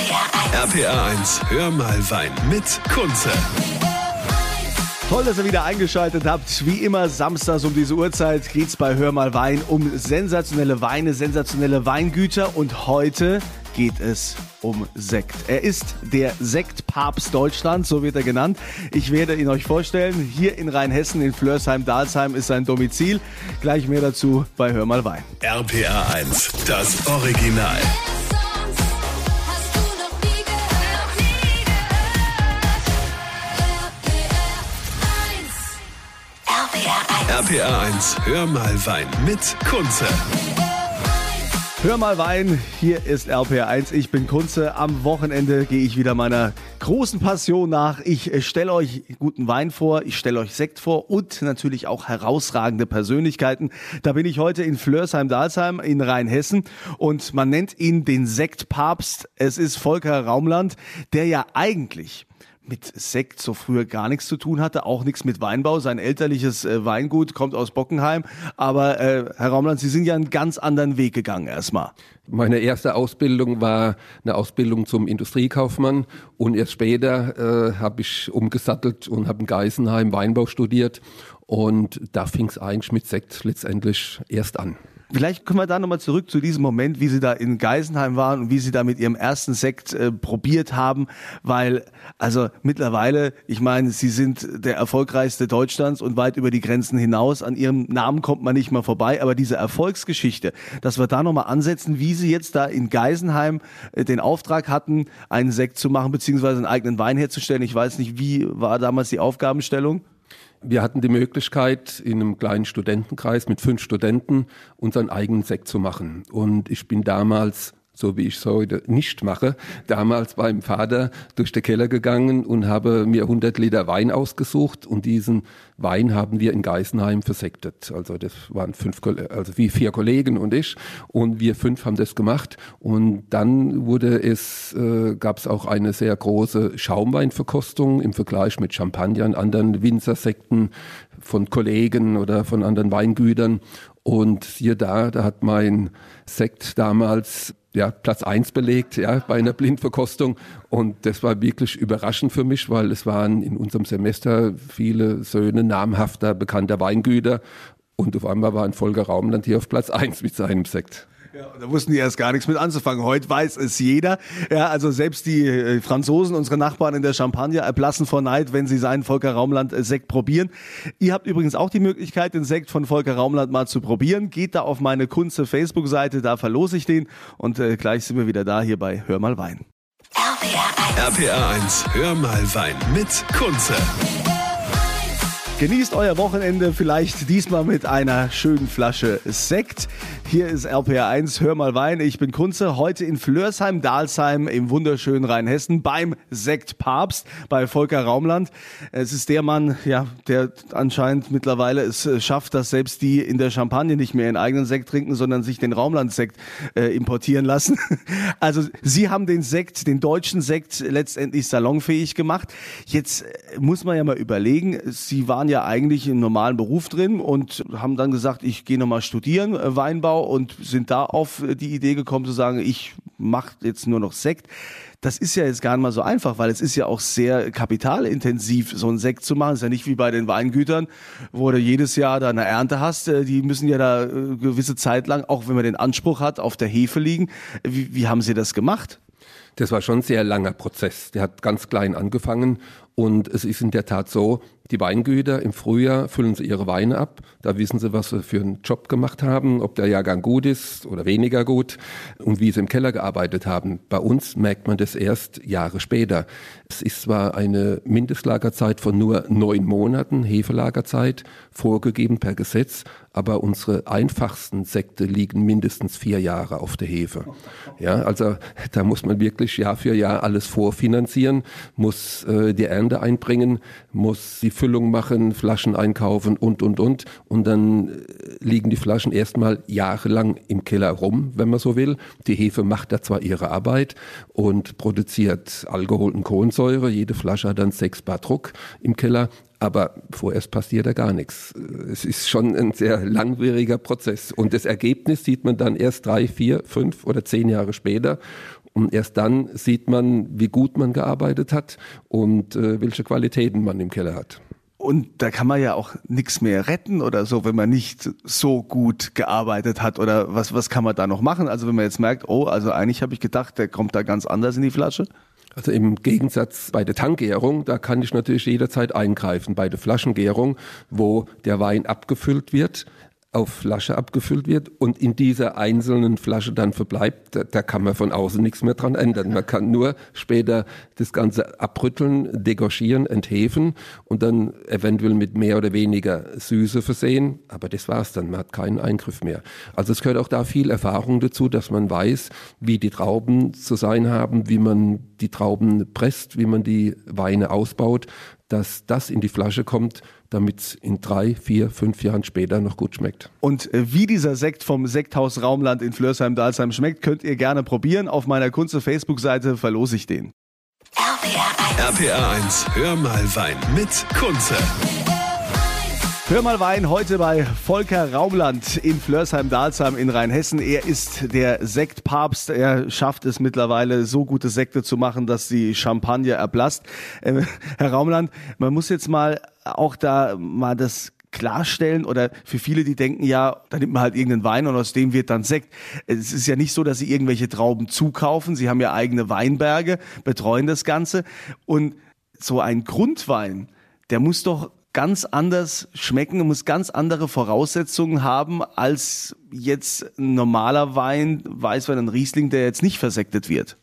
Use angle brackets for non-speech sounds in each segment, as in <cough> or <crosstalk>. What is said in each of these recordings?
RPA 1, hör mal Wein mit Kunze. Toll, dass ihr wieder eingeschaltet habt. Wie immer, samstags um diese Uhrzeit geht's bei Hör mal Wein um sensationelle Weine, sensationelle Weingüter und heute geht es um Sekt. Er ist der Sektpapst Deutschlands, so wird er genannt. Ich werde ihn euch vorstellen. Hier in Rheinhessen, in Flörsheim-Dalsheim ist sein Domizil. Gleich mehr dazu bei Hör mal Wein. RPA 1, das Original. RPA 1, hör mal Wein mit Kunze. Hör mal Wein, hier ist RPR1, ich bin Kunze. Am Wochenende gehe ich wieder meiner großen Passion nach. Ich äh, stelle euch guten Wein vor, ich stelle euch Sekt vor und natürlich auch herausragende Persönlichkeiten. Da bin ich heute in Flörsheim-Dalsheim in Rheinhessen und man nennt ihn den Sektpapst. Es ist Volker Raumland, der ja eigentlich mit Sekt so früher gar nichts zu tun hatte, auch nichts mit Weinbau. Sein elterliches äh, Weingut kommt aus Bockenheim. Aber äh, Herr Raumland, Sie sind ja einen ganz anderen Weg gegangen erstmal. Meine erste Ausbildung war eine Ausbildung zum Industriekaufmann und erst später äh, habe ich umgesattelt und habe in Geisenheim Weinbau studiert und da fing es eigentlich mit Sekt letztendlich erst an. Vielleicht können wir da nochmal zurück zu diesem Moment, wie Sie da in Geisenheim waren und wie Sie da mit Ihrem ersten Sekt äh, probiert haben, weil also mittlerweile, ich meine, Sie sind der erfolgreichste Deutschlands und weit über die Grenzen hinaus. An Ihrem Namen kommt man nicht mehr vorbei, aber diese Erfolgsgeschichte, dass wir da nochmal ansetzen, wie Sie jetzt da in Geisenheim äh, den Auftrag hatten, einen Sekt zu machen, beziehungsweise einen eigenen Wein herzustellen. Ich weiß nicht, wie war damals die Aufgabenstellung? Wir hatten die Möglichkeit, in einem kleinen Studentenkreis mit fünf Studenten unseren eigenen Sekt zu machen. Und ich bin damals so wie ich es heute nicht mache, damals beim Vater durch den Keller gegangen und habe mir 100 Liter Wein ausgesucht und diesen Wein haben wir in Geisenheim versektet. Also das waren fünf, also wie vier Kollegen und ich und wir fünf haben das gemacht und dann wurde es, äh, gab es auch eine sehr große Schaumweinverkostung im Vergleich mit Champagner und anderen Winzersekten von Kollegen oder von anderen Weingütern und hier da, da hat mein Sekt damals ja, Platz eins belegt, ja, bei einer Blindverkostung. Und das war wirklich überraschend für mich, weil es waren in unserem Semester viele Söhne namhafter, bekannter Weingüter. Und auf einmal war ein Volker Raumland hier auf Platz eins mit seinem Sekt. Ja, da wussten die erst gar nichts mit anzufangen. Heute weiß es jeder. Ja, also selbst die äh, Franzosen, unsere Nachbarn in der Champagne, erblassen vor Neid, wenn sie seinen Volker Raumland äh, Sekt probieren. Ihr habt übrigens auch die Möglichkeit, den Sekt von Volker Raumland mal zu probieren. Geht da auf meine Kunze Facebook-Seite, da verlose ich den. Und äh, gleich sind wir wieder da hier bei Hör mal Wein. RPA 1, RPA 1 Hör mal Wein mit Kunze. Genießt euer Wochenende vielleicht diesmal mit einer schönen Flasche Sekt. Hier ist RPR1, hör mal Wein. Ich bin Kunze, heute in Flörsheim-Dalsheim im wunderschönen Rheinhessen beim Sektpapst bei Volker Raumland. Es ist der Mann, ja, der anscheinend mittlerweile es äh, schafft, dass selbst die in der Champagne nicht mehr ihren eigenen Sekt trinken, sondern sich den Raumland-Sekt äh, importieren lassen. <laughs> Also sie haben den Sekt, den deutschen Sekt letztendlich salonfähig gemacht. Jetzt äh, muss man ja mal überlegen, sie waren ja eigentlich im normalen Beruf drin und haben dann gesagt, ich gehe nochmal studieren, äh, Und sind da auf die Idee gekommen zu sagen, ich mache jetzt nur noch Sekt. Das ist ja jetzt gar nicht mal so einfach, weil es ist ja auch sehr kapitalintensiv, so einen Sekt zu machen. Es ist ja nicht wie bei den Weingütern, wo du jedes Jahr da eine Ernte hast. Äh, die müssen ja da äh, gewisse Zeit lang, auch wenn man den Anspruch hat, auf der Hefe liegen. Wie, wie haben Sie das gemacht? Das war schon ein sehr langer Prozess. Der hat ganz klein angefangen und es ist in der Tat so, die Weingüter im Frühjahr füllen sie ihre Weine ab. Da wissen sie, was sie für einen Job gemacht haben, ob der Jahrgang gut ist oder weniger gut und wie sie im Keller gearbeitet haben. Bei uns merkt man das erst Jahre später. Es ist zwar eine Mindestlagerzeit von nur neun Monaten, Hefelagerzeit, vorgegeben per Gesetz, aber unsere einfachsten Sekte liegen mindestens vier Jahre auf der Hefe. Ja, also da muss man wirklich Jahr für Jahr alles vorfinanzieren, muss äh, die Ernte einbringen, muss die Füllung machen, Flaschen einkaufen und, und, und. Und dann äh, liegen die Flaschen erstmal jahrelang im Keller rum, wenn man so will. Die Hefe macht da zwar ihre Arbeit und produziert Alkohol und Kohlensäure. Jede Flasche hat dann sechs Bar Druck im Keller. Aber vorerst passiert da gar nichts. Es ist schon ein sehr langwieriger Prozess. Und das Ergebnis sieht man dann erst drei, vier, fünf oder zehn Jahre später. Und erst dann sieht man, wie gut man gearbeitet hat und äh, welche Qualitäten man im Keller hat. Und da kann man ja auch nichts mehr retten oder so, wenn man nicht so gut gearbeitet hat oder was, was kann man da noch machen? Also wenn man jetzt merkt, oh, also eigentlich habe ich gedacht, der kommt da ganz anders in die Flasche. Also im Gegensatz bei der Tankgärung, da kann ich natürlich jederzeit eingreifen. Bei der Flaschengärung, wo der Wein abgefüllt wird, auf Flasche abgefüllt wird und in dieser einzelnen Flasche dann verbleibt, da, da, kann man von außen nichts mehr dran ändern. Man kann nur später das Ganze abrütteln, degorgieren, enthefen und dann eventuell mit mehr oder weniger Süße versehen. Aber das war's dann. Man hat keinen Eingriff mehr. Also es gehört auch da viel Erfahrung dazu, dass man weiß, wie die Trauben zu sein haben, wie man die Trauben presst, wie man die Weine ausbaut, dass das in die Flasche kommt, damit es in drei, vier, fünf Jahren später noch gut schmeckt. Und äh, wie dieser Sekt vom Sekthaus Raumland in Flörsheim-Dalsheim schmeckt, könnt ihr gerne probieren. Auf meiner Kunze Facebook-Seite verlose ich den. RPR 1. RPR 1, hör mal Wein mit Kunze. Hör mal Wein heute bei Volker Raumland in Flörsheim-Dalsheim in Rheinhessen. Er ist der Sektpapst. Er schafft es mittlerweile, so gute Sekte zu machen, dass die Champagner erblasst. Äh, Herr Raumland, man muss jetzt mal auch da mal das klarstellen oder für viele, die denken, ja, da nimmt man halt irgendeinen Wein und aus dem wird dann Sekt. Es ist ja nicht so, dass sie irgendwelche Trauben zukaufen. Sie haben ja eigene Weinberge, betreuen das Ganze und so ein Grundwein, der muss doch ganz anders schmecken muss ganz andere Voraussetzungen haben als jetzt ein normaler Wein, Weißwein, ein Riesling, der jetzt nicht versektet wird.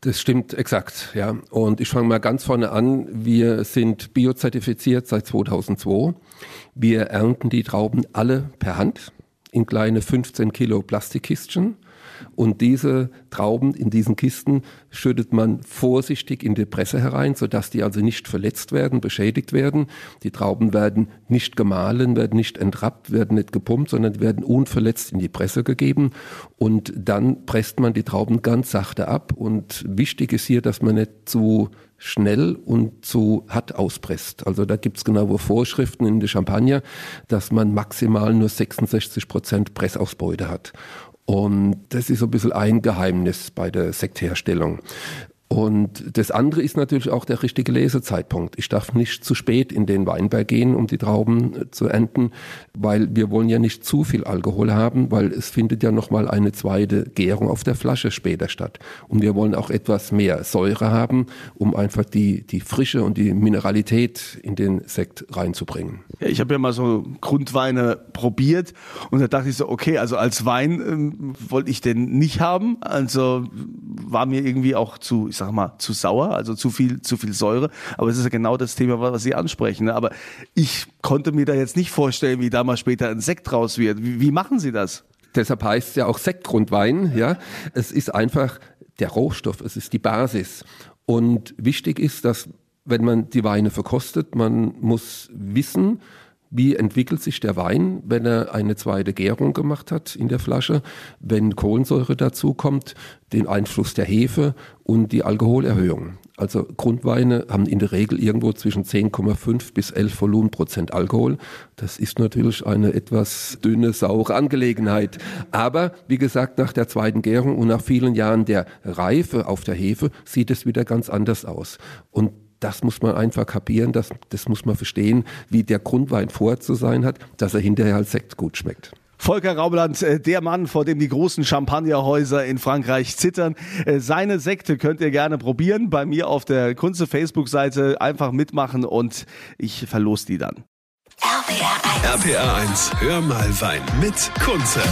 Das stimmt exakt, ja. Und ich fange mal ganz vorne an. Wir sind biozertifiziert seit 2002. Wir ernten die Trauben alle per Hand in kleine 15 Kilo Plastikkistchen und diese Trauben in diesen Kisten schüttet man vorsichtig in die Presse herein, sodass die also nicht verletzt werden, beschädigt werden. Die Trauben werden nicht gemahlen, werden nicht entrappt, werden nicht gepumpt, sondern werden unverletzt in die Presse gegeben. Und dann presst man die Trauben ganz sachte ab. Und wichtig ist hier, dass man nicht zu schnell und zu hart auspresst. Also da gibt's genaue Vorschriften in der Champagner, dass man maximal nur 66 Prozent Pressausbeute hat. Und das ist so ein bisschen ein Geheimnis bei der Sektherstellung. Und das andere ist natürlich auch der richtige Lesezeitpunkt. Ich darf nicht zu spät in den Weinberg gehen, um die Trauben äh, zu ernten, weil wir wollen ja nicht zu viel Alkohol haben, weil es findet ja nochmal eine zweite Gärung auf der Flasche später statt. Und wir wollen auch etwas mehr Säure haben, um einfach die, die Frische und die Mineralität in den Sekt reinzubringen. Ja, ich habe ja mal so Grundweine probiert und da dachte ich so, okay, also als Wein ähm, wollte ich den nicht haben. Also war mir irgendwie auch zu, sag mal, zu sauer, also zu viel, zu viel Säure. Aber es ist ja genau das Thema, was Sie ansprechen. Ne? Aber ich konnte mir da jetzt nicht vorstellen, wie da mal später ein Sekt raus wird. Wie, wie machen Sie das? Deshalb heißt es ja auch Sektgrundwein, ja. Es ist einfach der Rohstoff, es ist die Basis. Und wichtig ist, dass wenn man die Weine verkostet, man muss wissen, wie entwickelt sich der Wein, wenn er eine zweite Gärung gemacht hat in der Flasche, wenn Kohlensäure dazu kommt, den Einfluss der Hefe und die Alkoholerhöhung. Also Grundweine haben in der Regel irgendwo zwischen 10,5 bis 11 Volumenprozent Alkohol. Das ist natürlich eine etwas dünne, saure Angelegenheit. Aber wie gesagt, nach der zweiten Gärung und nach vielen Jahren der Reife auf der Hefe sieht es wieder ganz anders aus. Und das muss man einfach kapieren, das, das muss man verstehen, wie der Grundwein vorher zu sein hat, dass er hinterher als Sekt gut schmeckt. Volker Raubland, äh, der Mann, vor dem die großen Champagnerhäuser in Frankreich zittern. Äh, seine Sekte könnt ihr gerne probieren. Bei mir auf der Kunze Facebook-Seite einfach mitmachen und ich verlos die dann. RPR 1. RPR 1, hör mal Wein mit Kunze.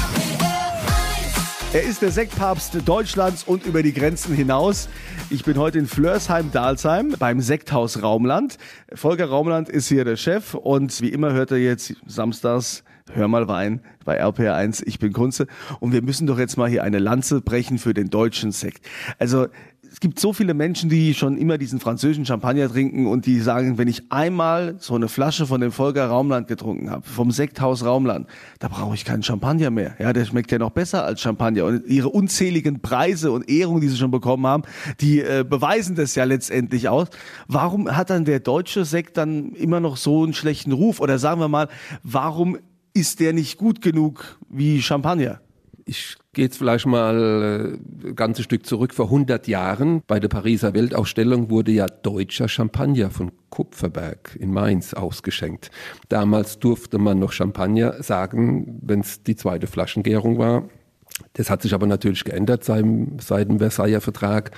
Er ist der Sektpapst Deutschlands und über die Grenzen hinaus. Ich bin heute in Flörsheim-Dalsheim beim Sekthaus Raumland. Volker Raumland ist hier der Chef und wie immer hört er jetzt samstags Hör mal Wein bei RPR1. Ich bin Kunze und wir müssen doch jetzt mal hier eine Lanze brechen für den deutschen Sekt. Also es gibt so viele Menschen, die schon immer diesen französischen Champagner trinken und die sagen, wenn ich einmal so eine Flasche von dem Volker Raumland getrunken habe, vom Sekthaus Raumland, da brauche ich keinen Champagner mehr. Ja, der schmeckt ja noch besser als Champagner. Und ihre unzähligen Preise und Ehrungen, die sie schon bekommen haben, die äh, beweisen das ja letztendlich aus. Warum hat dann der deutsche Sekt dann immer noch so einen schlechten Ruf? Oder sagen wir mal, warum ist der nicht gut genug wie Champagner? Ich geht es vielleicht mal äh, ein ganzes Stück zurück. Vor 100 Jahren bei der Pariser Weltausstellung wurde ja deutscher Champagner von Kupferberg in Mainz ausgeschenkt. Damals durfte man noch Champagner sagen, wenn es die zweite Flaschengärung war. Das hat sich aber natürlich geändert seit, seit dem Versailler Vertrag.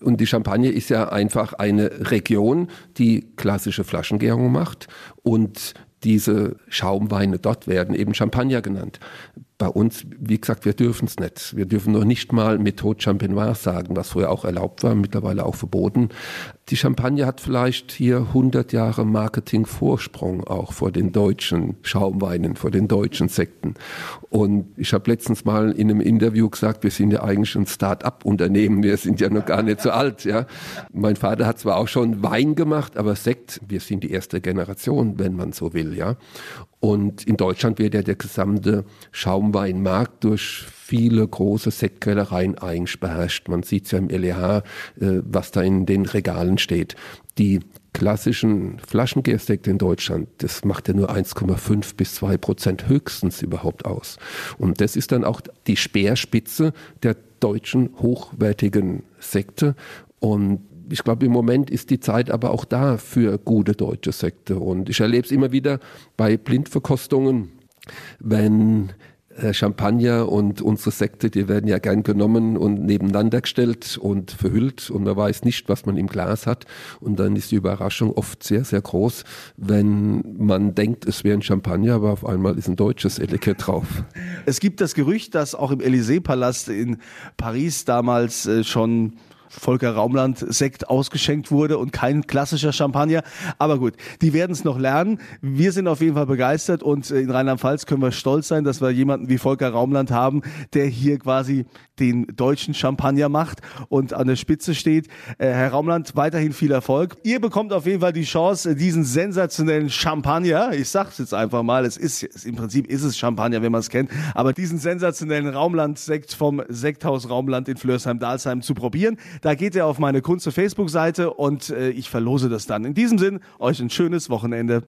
Und die Champagne ist ja einfach eine Region, die klassische Flaschengärung macht. Und diese Schaumweine dort werden eben Champagner genannt. Bei uns, wie gesagt, wir dürfen es nicht. Wir dürfen noch nicht mal Methode Champenoise sagen, was früher auch erlaubt war, mittlerweile auch verboten. Die Champagne hat vielleicht hier 100 Jahre Marketingvorsprung auch vor den deutschen Schaumweinen, vor den deutschen Sekten. Und ich habe letztens mal in einem Interview gesagt, wir sind ja eigentlich ein Start-up-Unternehmen, wir sind ja noch gar nicht so alt. Ja. Mein Vater hat zwar auch schon Wein gemacht, aber Sekt, wir sind die erste Generation, wenn man so will. Ja. Und in Deutschland wird ja der gesamte Schaumweinmarkt durch viele große Sektkellereien eigentlich beherrscht. Man sieht es ja im LEH, äh, was da in den Regalen steht. Die klassischen Flaschengärsekte in Deutschland, das macht ja nur 1,5 bis 2 Prozent höchstens überhaupt aus. Und das ist dann auch die Speerspitze der deutschen hochwertigen Sekte. Und ich glaube, im Moment ist die Zeit aber auch da für gute deutsche Sekte. Und ich erlebe es immer wieder bei Blindverkostungen, wenn äh, Champagner und unsere Sekte, die werden ja gern genommen und nebeneinander gestellt und verhüllt und man weiß nicht, was man im Glas hat. Und dann ist die Überraschung oft sehr, sehr groß, wenn man denkt, es wäre ein Champagner, aber auf einmal ist ein deutsches Etikett drauf. Es gibt das Gerücht, dass auch im Élysée-Palast in Paris damals äh, schon Volker Raumland Sekt ausgeschenkt wurde und kein klassischer Champagner. Aber gut, die werden es noch lernen. Wir sind auf jeden Fall begeistert und äh, in Rheinland-Pfalz können wir stolz sein, dass wir jemanden wie Volker Raumland haben, der hier quasi den deutschen Champagner macht und an der Spitze steht. Äh, Herr Raumland, weiterhin viel Erfolg. Ihr bekommt auf jeden Fall die Chance, diesen sensationellen Champagner, ich sag's jetzt einfach mal, es ist im Prinzip ist es Champagner, wenn man es kennt, aber diesen sensationellen Raumland-Sekt vom Sekthaus Raumland in Flörsheim-Dalsheim zu probieren. Da geht ihr auf meine Kunze Facebook-Seite und äh, ich verlose das dann. In diesem Sinn, euch ein schönes Wochenende.